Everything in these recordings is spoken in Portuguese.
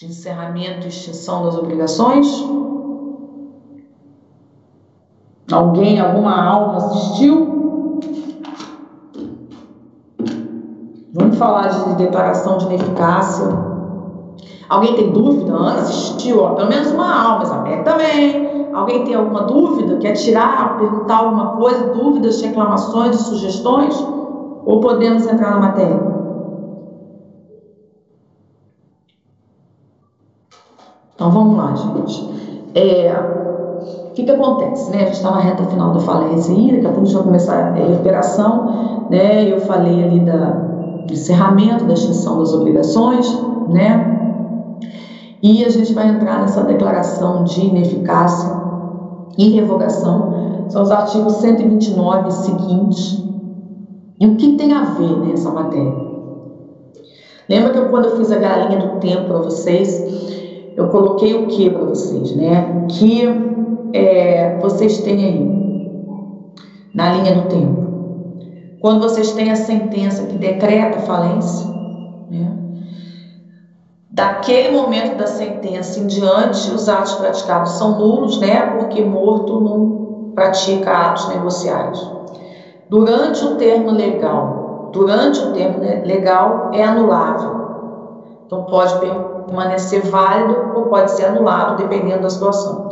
de encerramento e extinção das obrigações? Alguém, alguma alma assistiu? Vamos falar de declaração de ineficácia. Alguém tem dúvida? Ah, assistiu, ó, pelo menos uma alma, Isabel também. Alguém tem alguma dúvida? Quer tirar, perguntar alguma coisa, dúvidas, reclamações, sugestões? Ou podemos entrar na matéria? Então vamos lá, gente. É, o que, que acontece? Né? A gente está na reta final da falência aí, daqui a pouco a gente vai começar a recuperação. Né? Eu falei ali da, do encerramento, da extinção das obrigações, né? E a gente vai entrar nessa declaração de ineficácia e revogação. São os artigos 129 e seguintes. E o que tem a ver nessa matéria? Lembra que eu, quando eu fiz a galinha do tempo para vocês, eu coloquei o que para vocês, né? Que é, vocês têm aí na linha do tempo. Quando vocês têm a sentença que decreta falência, né? Daquele momento da sentença em diante, os atos praticados são nulos, né? Porque morto não pratica atos negociais. Durante o termo legal, durante o termo legal é anulável. Então pode permanecer válido ou pode ser anulado, dependendo da situação.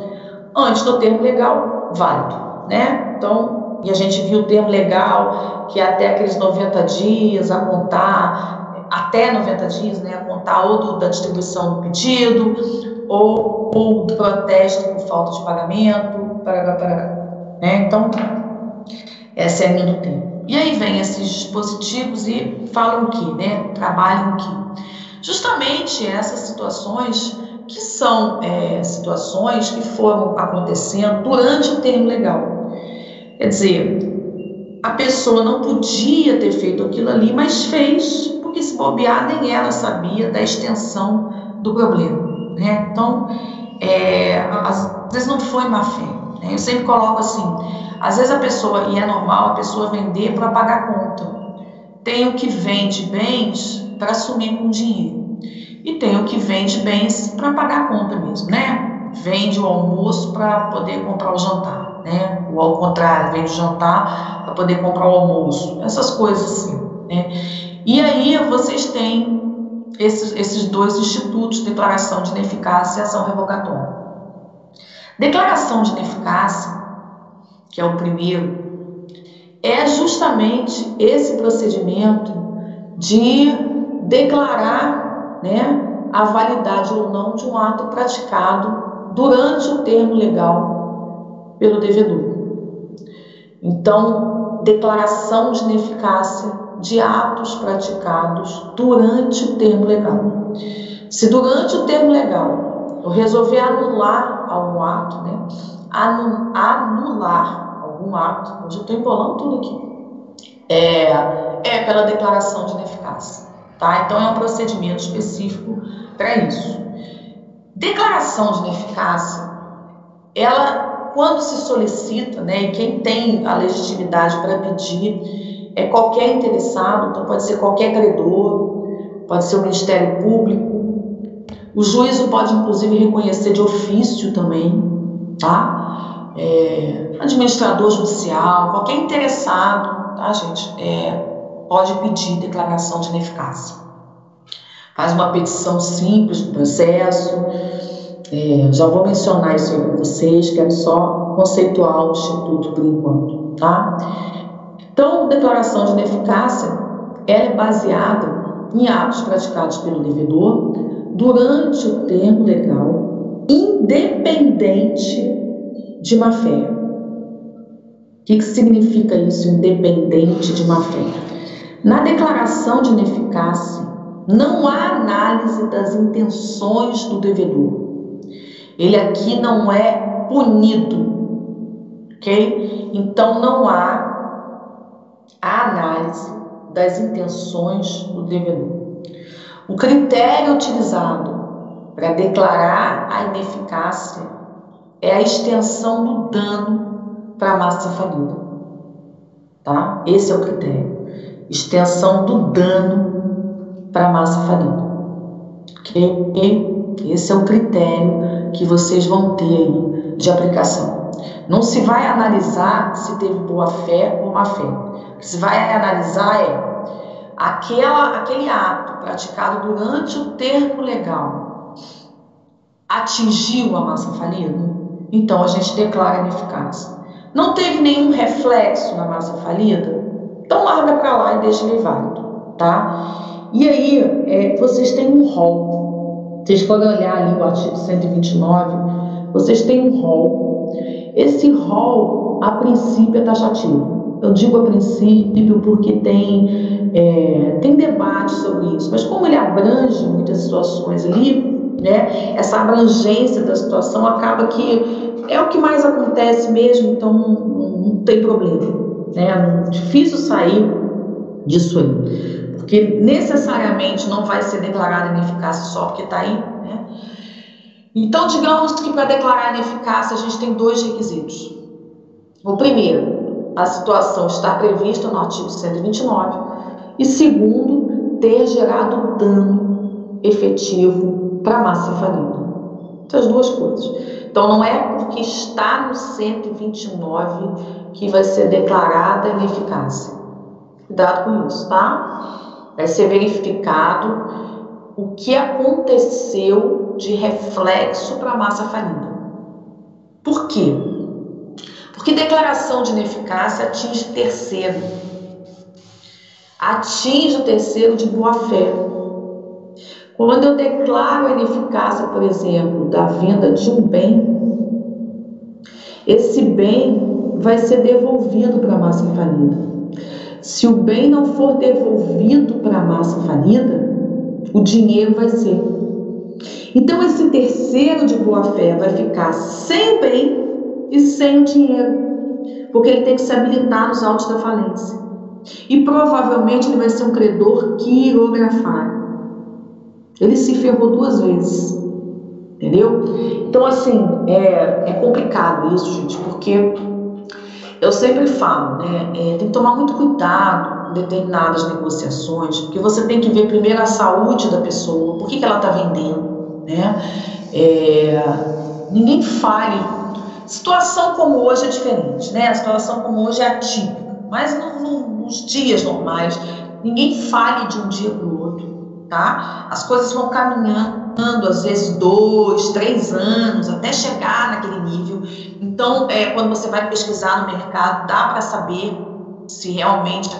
Antes do termo legal, válido, né? Então, e a gente viu o termo legal, que é até aqueles 90 dias a contar, até 90 dias, né, a contar ou do, da distribuição do pedido, ou, ou do protesto por falta de pagamento, para, né? Então, essa é a linha do tempo. E aí vem esses dispositivos e falam o que, né? Trabalham o que? Justamente essas situações que são é, situações que foram acontecendo durante o termo legal. Quer dizer, a pessoa não podia ter feito aquilo ali, mas fez, porque se bobear, nem ela sabia da extensão do problema. Né? Então, é, às vezes não foi má fé. Né? Eu sempre coloco assim: às vezes a pessoa, e é normal a pessoa vender para pagar conta. Tem o que vende bens para assumir com dinheiro. E tem o que vende bens para pagar a conta mesmo, né? Vende o almoço para poder comprar o jantar, né? Ou ao contrário, vende o jantar para poder comprar o almoço. Essas coisas assim, né? E aí vocês têm esses, esses dois institutos, declaração de ineficácia e ação revogatória. Declaração de ineficácia, que é o primeiro, é justamente esse procedimento de declarar né, a validade ou não de um ato praticado durante o termo legal pelo devedor. Então, declaração de ineficácia de atos praticados durante o termo legal. Se durante o termo legal eu resolver anular algum ato, né? anular algum ato, hoje eu estou embolando tudo aqui, é, é pela declaração de ineficácia. Tá? Então, é um procedimento específico para isso. Declaração de ineficácia, ela, quando se solicita, né, e quem tem a legitimidade para pedir é qualquer interessado, então pode ser qualquer credor, pode ser o Ministério Público, o juízo pode inclusive reconhecer de ofício também, tá? É, administrador judicial, qualquer interessado, tá, gente? É, pode pedir declaração de ineficácia. Faz uma petição simples do processo. É, já vou mencionar isso aí para vocês, que é só conceitual o Instituto por enquanto, tá? Então, declaração de ineficácia ela é baseada em atos praticados pelo devedor durante o termo legal, independente de má fé. O que, que significa isso, independente de má fé? Na declaração de ineficácia, não há análise das intenções do devedor. Ele aqui não é punido, ok? Então não há a análise das intenções do devedor. O critério utilizado para declarar a ineficácia é a extensão do dano para a massa falida. Tá? Esse é o critério extensão do dano para a massa falida. Ok? Esse é o critério que vocês vão ter aí de aplicação. Não se vai analisar se teve boa fé ou má fé. O que se vai analisar é aquela, aquele ato praticado durante o termo legal atingiu a massa falida, então a gente declara ineficácia. Não teve nenhum reflexo na massa falida, então larga para lá e deixa ele válido, tá? E aí, é, vocês têm um rol. Vocês podem olhar ali o artigo 129, vocês têm um rol. Esse rol, a princípio, é taxativo. Eu digo a princípio porque tem, é, tem debate sobre isso, mas como ele abrange muitas situações ali, né, essa abrangência da situação acaba que é o que mais acontece mesmo, então não, não tem problema. Né? É difícil sair disso aí. Porque necessariamente não vai ser declarada ineficácia só porque está aí. Né? Então, digamos que para declarar ineficácia a gente tem dois requisitos. O primeiro, a situação está prevista no artigo 129. E segundo, ter gerado dano efetivo para a massa falida. Essas duas coisas. Então, não é porque está no 129 que vai ser declarada ineficácia. Cuidado com isso, tá? Vai ser verificado o que aconteceu de reflexo para a massa falida. Por quê? Porque declaração de ineficácia atinge terceiro. Atinge o terceiro de boa fé. Quando eu declaro a ineficácia, por exemplo, da venda de um bem, esse bem vai ser devolvido para a massa falida. Se o bem não for devolvido para a massa falida, o dinheiro vai ser. Então, esse terceiro de boa-fé vai ficar sem bem e sem o dinheiro, porque ele tem que se habilitar nos autos da falência. E provavelmente ele vai ser um credor quirografário. Ele se ferrou duas vezes. Entendeu? Então, assim, é, é complicado isso, gente, porque eu sempre falo, né? É, tem que tomar muito cuidado em determinadas negociações, porque você tem que ver primeiro a saúde da pessoa, por que, que ela está vendendo, né? É, ninguém fale. Situação como hoje é diferente, né? A situação como hoje é atípica, mas no, no, nos dias normais, ninguém fale de um dia para o outro tá? As coisas vão caminhando, às vezes dois, três anos, até chegar naquele nível. Então, é, quando você vai pesquisar no mercado, dá para saber se realmente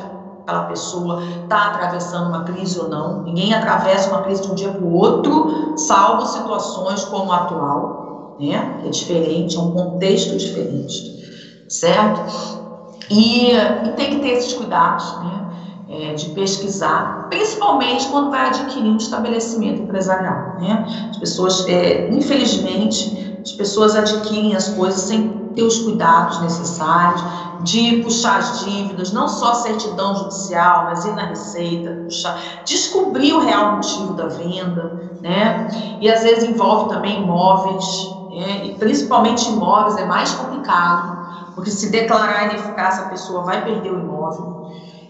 aquela pessoa está atravessando uma crise ou não. Ninguém atravessa uma crise de um dia para o outro, salvo situações como a atual, né? É diferente, é um contexto diferente, certo? E, e tem que ter esses cuidados, né? É, de pesquisar, principalmente quando vai adquirir um estabelecimento empresarial. Né? As pessoas, é, infelizmente, as pessoas adquirem as coisas sem ter os cuidados necessários de puxar as dívidas, não só certidão judicial, mas ir na receita, puxar, descobrir o real motivo da venda, né? E às vezes envolve também imóveis, né? e principalmente imóveis é mais complicado, porque se declarar ineficácia a pessoa vai perder o imóvel.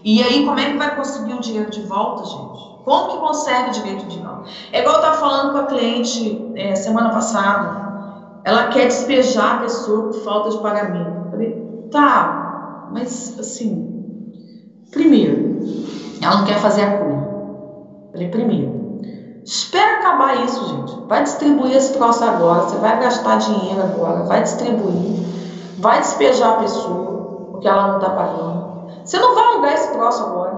E aí, como é que vai conseguir o dinheiro de volta, gente? Como que consegue o direito de volta? É igual eu estava falando com a cliente é, semana passada. Ela quer despejar a pessoa por falta de pagamento. Eu falei, tá, mas assim, primeiro, ela não quer fazer a cura. Falei, primeiro, espera acabar isso, gente. Vai distribuir esse troço agora. Você vai gastar dinheiro agora, vai distribuir, vai despejar a pessoa, porque ela não está pagando. Você não vai alugar esse troço agora.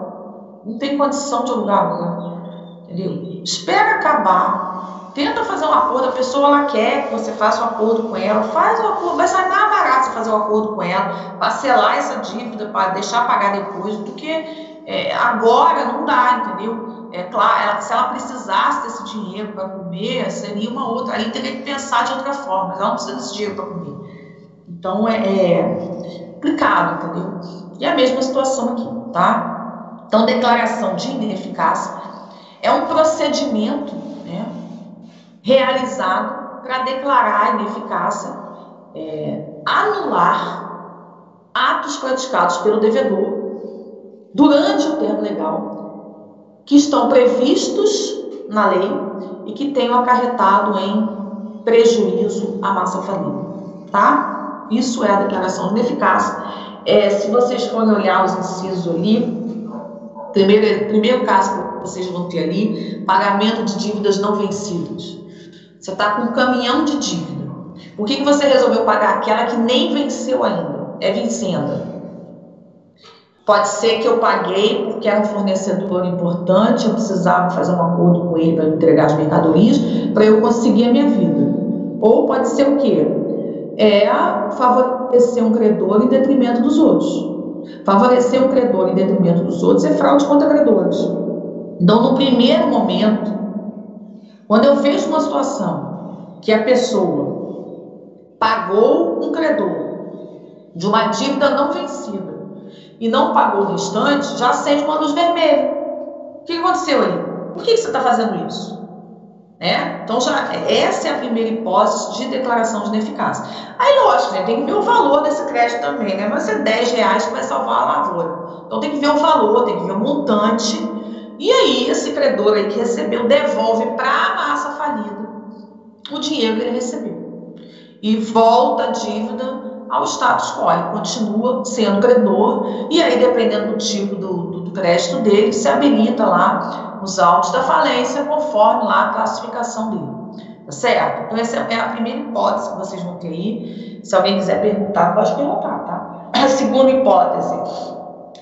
Não tem condição de alugar agora. Entendeu? Espera acabar. Tenta fazer um acordo. A pessoa ela quer que você faça um acordo com ela. Faz um acordo. Vai sair mais barato você fazer um acordo com ela. Parcelar essa dívida para deixar pagar depois. Porque é, agora não dá, entendeu? É claro, ela, se ela precisasse desse dinheiro para comer, seria uma outra. Aí teria que pensar de outra forma. Mas ela não precisa desse dinheiro para comer. Então é, é complicado, entendeu? E a mesma situação aqui, tá? Então, declaração de ineficácia é um procedimento né, realizado para declarar a ineficácia, é, anular atos praticados pelo devedor durante o termo legal que estão previstos na lei e que tenham acarretado em prejuízo à massa falida, tá? Isso é a declaração de ineficácia. É, se vocês forem olhar os incisos ali, primeiro, primeiro caso que vocês vão ter ali, pagamento de dívidas não vencidas. Você está com um caminhão de dívida. Por que, que você resolveu pagar aquela que nem venceu ainda? É vencenda. Pode ser que eu paguei porque era um fornecedor importante, eu precisava fazer um acordo com ele para entregar as mercadorias, para eu conseguir a minha vida. Ou pode ser o quê? É favorecer um credor em detrimento dos outros. Favorecer um credor em detrimento dos outros é fraude contra credores. Então, no primeiro momento, quando eu vejo uma situação que a pessoa pagou um credor de uma dívida não vencida, e não pagou o restante, já acende uma luz vermelha. O que aconteceu aí? Por que você está fazendo isso? Né? Então, já, essa é a primeira hipótese de declaração de ineficácia. Aí, lógico, né, tem que ver o valor desse crédito também. Né? Vai ser 10 reais que vai salvar a lavoura. Então, tem que ver o valor, tem que ver o montante. E aí, esse credor aí que recebeu devolve para a massa falida o dinheiro que ele recebeu. E volta a dívida ao status quo, ele continua sendo credor, e aí, dependendo do tipo do, do crédito dele, se habilita lá os autos da falência, conforme lá a classificação dele. Tá certo? Então, essa é a primeira hipótese que vocês vão ter aí. Se alguém quiser perguntar, pode perguntar, tá? A segunda hipótese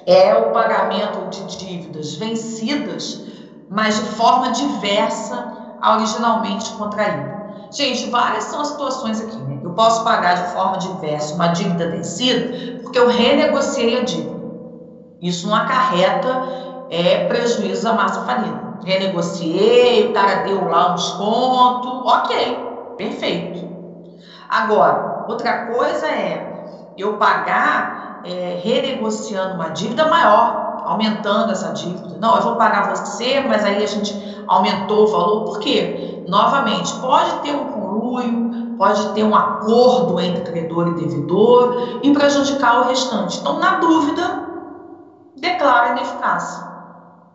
é o pagamento de dívidas vencidas, mas de forma diversa a originalmente contraída. Gente, várias são as situações aqui, né? Eu posso pagar de forma diversa uma dívida vencida porque eu renegociei a dívida. Isso não acarreta é, prejuízo à massa falida. Renegociei, o cara deu lá um desconto, ok, perfeito. Agora, outra coisa é eu pagar é, renegociando uma dívida maior, aumentando essa dívida. Não, eu vou pagar você, mas aí a gente aumentou o valor. Por quê? Novamente, pode ter um conluio, pode ter um acordo entre credor e devedor e prejudicar o restante. Então, na dúvida, declara ineficácia.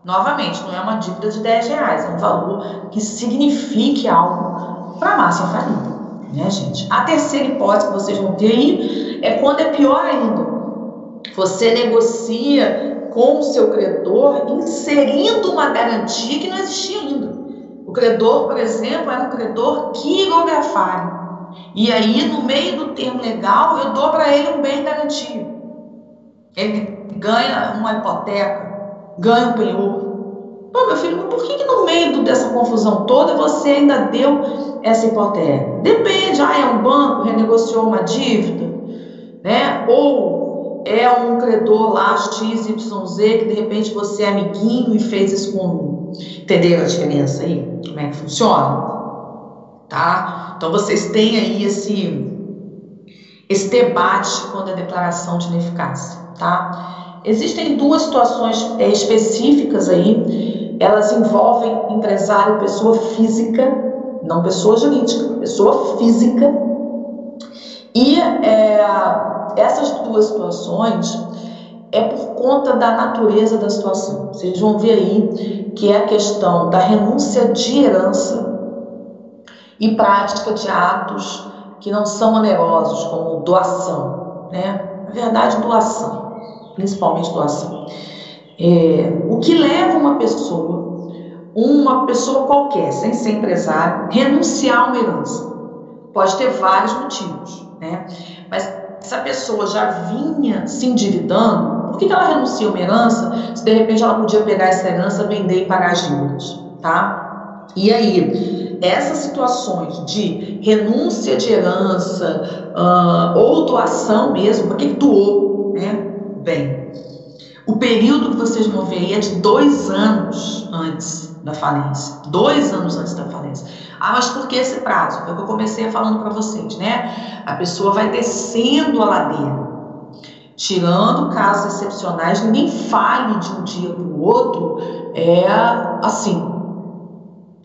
Novamente, não é uma dívida de 10 reais, é um valor que signifique algo para a massa falida. Né, gente? A terceira hipótese que vocês vão ter aí é quando é pior ainda. Você negocia com o seu credor inserindo uma garantia que não existia ainda. O credor, por exemplo, era um credor quirografário. E aí, no meio do termo legal, eu dou para ele um bem garantido. Ele ganha uma hipoteca, ganha um penhor. Pô, meu filho, mas por que, que no meio dessa confusão toda você ainda deu essa hipoteca? Depende, ah, é um banco, renegociou uma dívida, né? Ou é um credor lá, XYZ, que de repente você é amiguinho e fez isso com. Entendeu a diferença aí? Como é que funciona? Tá? Então vocês têm aí esse, esse debate quando a declaração de ineficácia, tá? Existem duas situações é, específicas aí, elas envolvem empresário, pessoa física, não pessoa jurídica, pessoa física, e é, essas duas situações é por conta da natureza da situação. Vocês vão ver aí que é a questão da renúncia de herança e prática de atos que não são onerosos, como doação, né? Na verdade, doação, principalmente doação. É, o que leva uma pessoa, uma pessoa qualquer, sem ser empresário, renunciar a uma herança? Pode ter vários motivos, né? Mas essa pessoa já vinha se endividando, por que, que ela renuncia a uma herança se de repente ela podia pegar essa herança, vender e pagar as dívidas, tá? E aí, essas situações de renúncia de herança uh, ou doação mesmo, porque doou, né? Bem, o período que vocês vão ver aí é de dois anos antes da falência. Dois anos antes da falência. Ah, mas por que esse prazo? Foi o que eu comecei falando para vocês, né? A pessoa vai descendo a ladeira, tirando casos excepcionais, ninguém fale de um dia para o outro, é assim,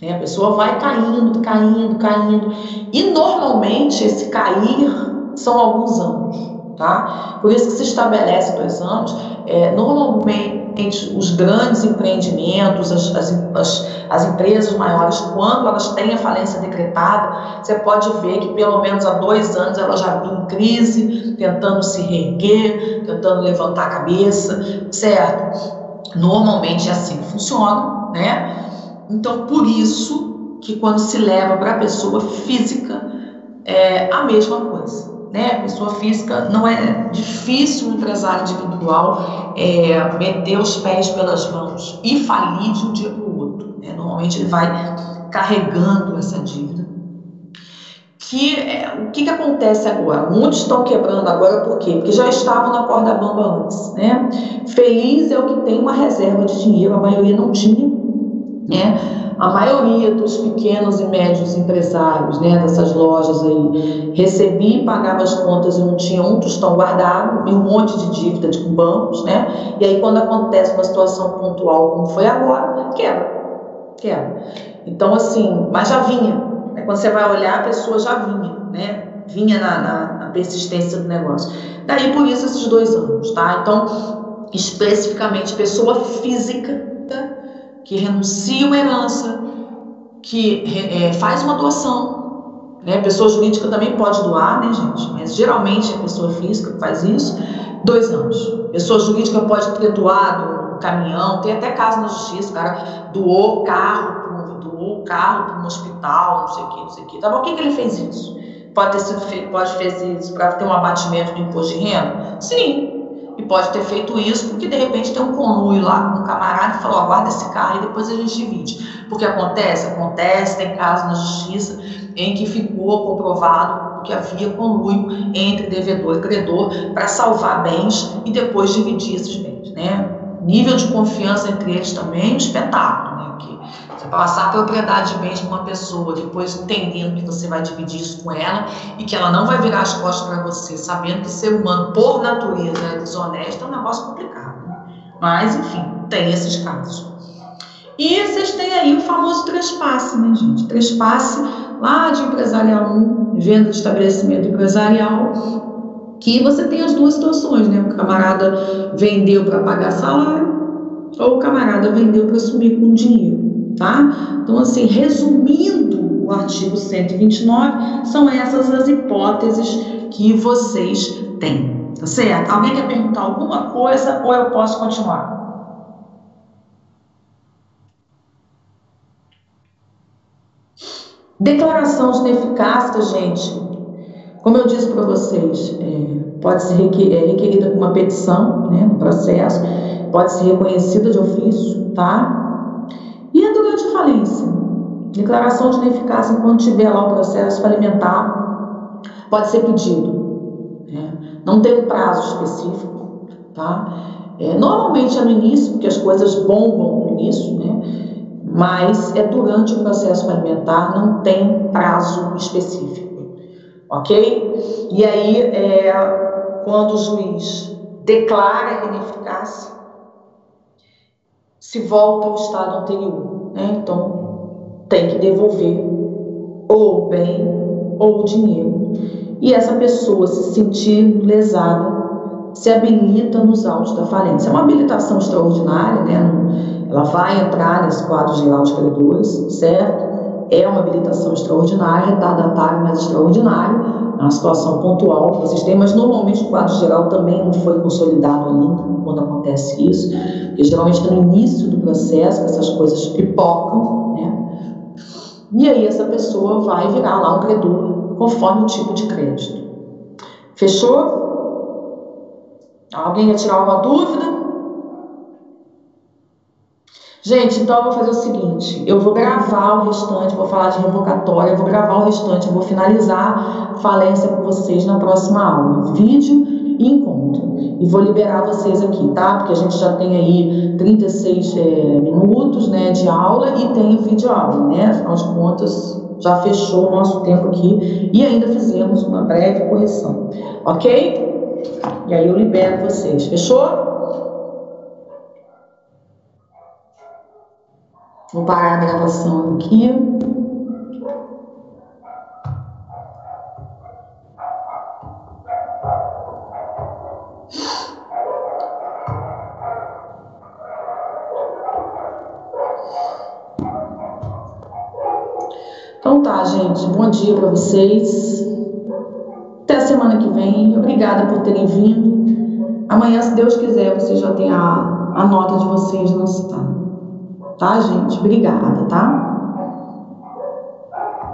né? A pessoa vai caindo, caindo, caindo. E normalmente esse cair são alguns anos. Tá? Por isso que se estabelece dois anos. É, normalmente, os grandes empreendimentos, as, as, as, as, empresas maiores, quando elas têm a falência decretada, você pode ver que pelo menos há dois anos ela já vinha em crise, tentando se reerguer, tentando levantar a cabeça, certo? Normalmente é assim que funciona, né? Então, por isso que quando se leva para a pessoa física, é a mesma coisa né, pessoa física, não é difícil um empresário individual é, meter os pés pelas mãos e falir de um dia para o outro. Né? Normalmente ele vai carregando essa dívida. Que, é, o que, que acontece agora? Muitos estão quebrando agora por quê? Porque já estavam na corda bamba antes. Né? Feliz é o que tem uma reserva de dinheiro, a maioria não tinha. Né? A maioria dos pequenos e médios empresários, né, dessas lojas aí, recebia e pagava as contas e não tinha um tostão guardado, e um monte de dívida de bancos, né? E aí quando acontece uma situação pontual como foi agora, quebra. Quebra. Então assim, mas já vinha. Né? Quando você vai olhar, a pessoa já vinha, né? Vinha na, na, na persistência do negócio. Daí por isso esses dois anos, tá? Então, especificamente pessoa física que renuncia uma herança, que é, faz uma doação. Né? Pessoa jurídica também pode doar, né, gente? Mas geralmente é a pessoa física que faz isso. Dois anos. Pessoa jurídica pode ter doado um caminhão, tem até caso na justiça, o cara doou carro, doou carro para um hospital, não sei o que, não sei o que. Tá bom, o que, que ele fez isso? Pode ter sido feito, pode fazer isso para ter um abatimento do imposto de renda? Sim, pode ter feito isso porque de repente tem um conluio lá com um camarada e falou: guarda esse carro e depois a gente divide. Porque acontece? Acontece, tem caso na justiça em que ficou comprovado que havia conluio entre devedor e credor para salvar bens e depois dividir esses bens. Né? Nível de confiança entre eles também é espetáculo. Passar propriedade de bens para uma pessoa, depois entendendo que você vai dividir isso com ela e que ela não vai virar as costas para você, sabendo que ser humano, por natureza, é desonesto, é um negócio complicado. Né? Mas, enfim, tem esses casos. E vocês têm aí o famoso trespasse, né, gente? Trespasse lá de empresarial 1, venda de estabelecimento empresarial, que você tem as duas situações, né? O camarada vendeu para pagar salário ou o camarada vendeu para sumir com dinheiro tá? Então, assim, resumindo o artigo 129, são essas as hipóteses que vocês têm, tá certo? Alguém quer perguntar alguma coisa ou eu posso continuar? Declaração de ineficácia, gente, como eu disse para vocês, é, pode ser é requerida uma petição né, no processo, pode ser reconhecida de ofício, tá? Declaração de ineficácia enquanto tiver lá o processo falimentar pode ser pedido. Né? Não tem um prazo específico, tá? É, normalmente é no início, porque as coisas bombam no início, né? Mas é durante o processo falimentar, não tem prazo específico, ok? E aí é quando o juiz declara a ineficácia, se volta ao estado anterior. Né? Então, tem que devolver ou o bem ou o dinheiro. E essa pessoa se sentir lesada se habilita nos autos da falência. É uma habilitação extraordinária, né? ela vai entrar nesse quadro geral de credores, certo? É uma habilitação extraordinária, retardatário, mas extraordinário é uma situação pontual que vocês têm, mas normalmente o quadro geral também não foi consolidado ainda quando acontece isso, porque geralmente é no início do processo que essas coisas pipocam? E aí essa pessoa vai virar lá um credor conforme o tipo de crédito. Fechou? Alguém ia tirar alguma dúvida? Gente, então eu vou fazer o seguinte: eu vou gravar o restante, vou falar de revocatória, vou gravar o restante, eu vou finalizar falência com vocês na próxima aula. Vídeo e encontro. E vou liberar vocês aqui, tá? Porque a gente já tem aí 36 é, minutos né, de aula e tem vídeo aula, né? Afinal de contas, já fechou o nosso tempo aqui e ainda fizemos uma breve correção, ok? E aí eu libero vocês, fechou? Vou parar a gravação aqui. Gente. Bom dia para vocês. Até a semana que vem. Obrigada por terem vindo. Amanhã, se Deus quiser, vocês já têm a, a nota de vocês lançada. Tá, gente? Obrigada, tá?